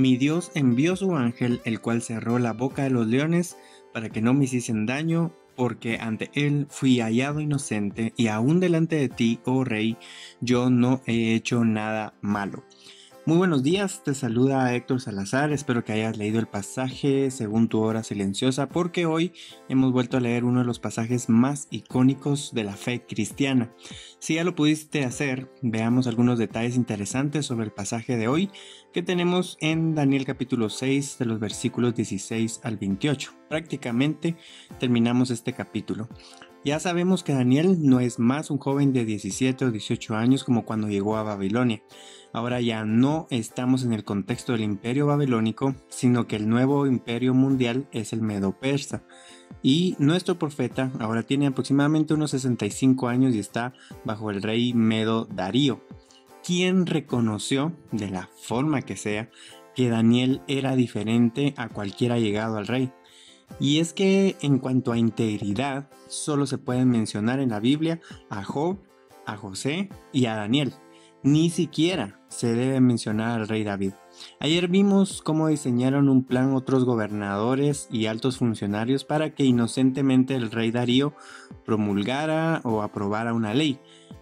Mi Dios envió su ángel, el cual cerró la boca de los leones para que no me hiciesen daño, porque ante él fui hallado inocente, y aún delante de ti, oh rey, yo no he hecho nada malo. Muy buenos días, te saluda Héctor Salazar, espero que hayas leído el pasaje según tu hora silenciosa porque hoy hemos vuelto a leer uno de los pasajes más icónicos de la fe cristiana. Si ya lo pudiste hacer, veamos algunos detalles interesantes sobre el pasaje de hoy que tenemos en Daniel capítulo 6 de los versículos 16 al 28. Prácticamente terminamos este capítulo. Ya sabemos que Daniel no es más un joven de 17 o 18 años como cuando llegó a Babilonia. Ahora ya no estamos en el contexto del imperio babilónico, sino que el nuevo imperio mundial es el medo-persa. Y nuestro profeta ahora tiene aproximadamente unos 65 años y está bajo el rey Medo Darío, quien reconoció, de la forma que sea, que Daniel era diferente a cualquiera llegado al rey. Y es que en cuanto a integridad, solo se pueden mencionar en la Biblia a Job, a José y a Daniel. Ni siquiera se debe mencionar al rey David. Ayer vimos cómo diseñaron un plan otros gobernadores y altos funcionarios para que inocentemente el rey Darío promulgara o aprobara una ley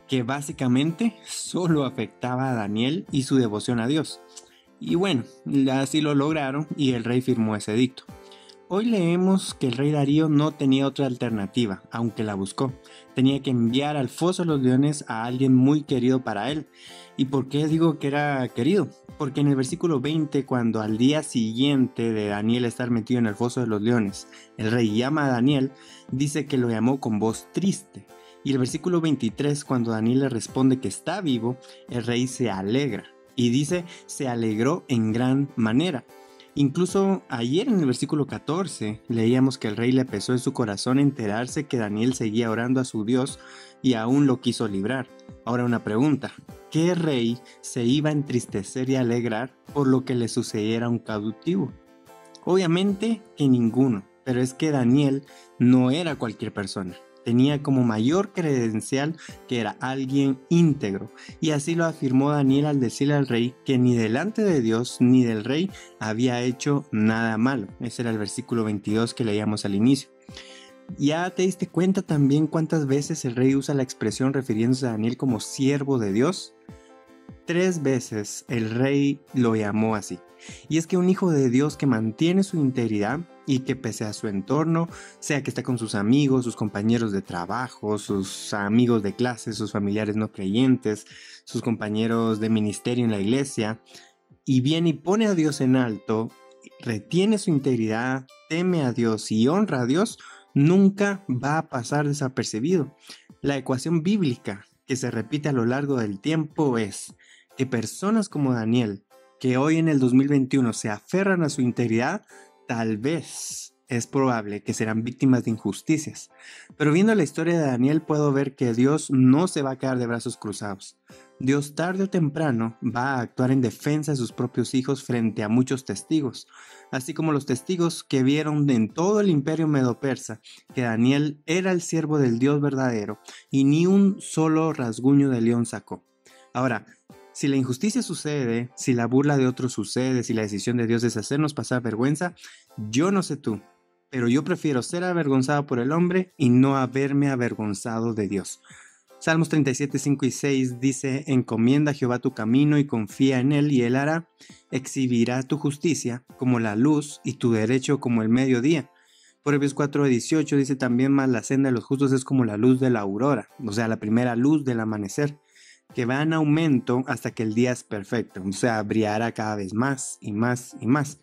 que básicamente solo afectaba a Daniel y su devoción a Dios. Y bueno, así lo lograron y el rey firmó ese dicto. Hoy leemos que el rey Darío no tenía otra alternativa, aunque la buscó. Tenía que enviar al foso de los leones a alguien muy querido para él. ¿Y por qué digo que era querido? Porque en el versículo 20, cuando al día siguiente de Daniel estar metido en el foso de los leones, el rey llama a Daniel, dice que lo llamó con voz triste. Y el versículo 23, cuando Daniel le responde que está vivo, el rey se alegra. Y dice, se alegró en gran manera. Incluso ayer en el versículo 14 leíamos que el rey le pesó en su corazón enterarse que Daniel seguía orando a su Dios y aún lo quiso librar. Ahora una pregunta, ¿qué rey se iba a entristecer y alegrar por lo que le sucediera a un cautivo? Obviamente que ninguno, pero es que Daniel no era cualquier persona tenía como mayor credencial que era alguien íntegro. Y así lo afirmó Daniel al decirle al rey que ni delante de Dios ni del rey había hecho nada malo. Ese era el versículo 22 que leíamos al inicio. ¿Ya te diste cuenta también cuántas veces el rey usa la expresión refiriéndose a Daniel como siervo de Dios? Tres veces el rey lo llamó así. Y es que un hijo de Dios que mantiene su integridad y que pese a su entorno, sea que esté con sus amigos, sus compañeros de trabajo, sus amigos de clase, sus familiares no creyentes, sus compañeros de ministerio en la iglesia, y viene y pone a Dios en alto, retiene su integridad, teme a Dios y honra a Dios, nunca va a pasar desapercibido. La ecuación bíblica que se repite a lo largo del tiempo es que personas como Daniel, que hoy en el 2021 se aferran a su integridad, tal vez es probable que serán víctimas de injusticias. Pero viendo la historia de Daniel puedo ver que Dios no se va a quedar de brazos cruzados. Dios tarde o temprano va a actuar en defensa de sus propios hijos frente a muchos testigos, así como los testigos que vieron en todo el imperio medo-persa que Daniel era el siervo del Dios verdadero y ni un solo rasguño de león sacó. Ahora, si la injusticia sucede, si la burla de otros sucede, si la decisión de Dios es hacernos pasar vergüenza, yo no sé tú, pero yo prefiero ser avergonzado por el hombre y no haberme avergonzado de Dios. Salmos 37, 5 y 6 dice, encomienda a Jehová tu camino y confía en él y él hará, exhibirá tu justicia como la luz y tu derecho como el mediodía. Proverbios 4, 18 dice también más la senda de los justos es como la luz de la aurora, o sea, la primera luz del amanecer que va en aumento hasta que el día es perfecto, o sea, brillará cada vez más y más y más.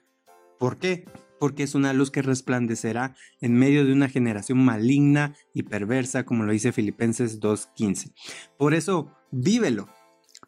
¿Por qué? Porque es una luz que resplandecerá en medio de una generación maligna y perversa, como lo dice Filipenses 2.15. Por eso, vívelo.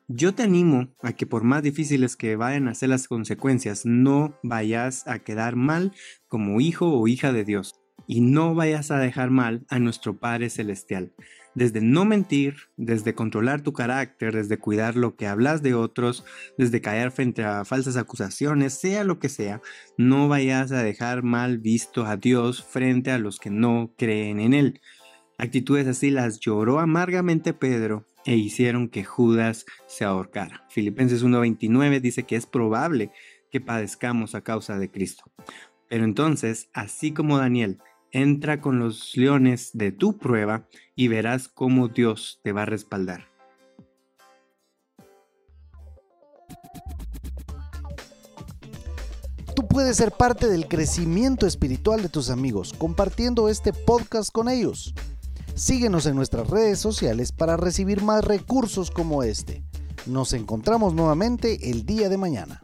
Yo te animo a que por más difíciles que vayan a ser las consecuencias, no vayas a quedar mal como hijo o hija de Dios y no vayas a dejar mal a nuestro Padre Celestial. Desde no mentir, desde controlar tu carácter, desde cuidar lo que hablas de otros, desde callar frente a falsas acusaciones, sea lo que sea, no vayas a dejar mal visto a Dios frente a los que no creen en Él. Actitudes así las lloró amargamente Pedro e hicieron que Judas se ahorcara. Filipenses 1:29 dice que es probable que padezcamos a causa de Cristo. Pero entonces, así como Daniel, entra con los leones de tu prueba y verás cómo Dios te va a respaldar. Tú puedes ser parte del crecimiento espiritual de tus amigos compartiendo este podcast con ellos. Síguenos en nuestras redes sociales para recibir más recursos como este. Nos encontramos nuevamente el día de mañana.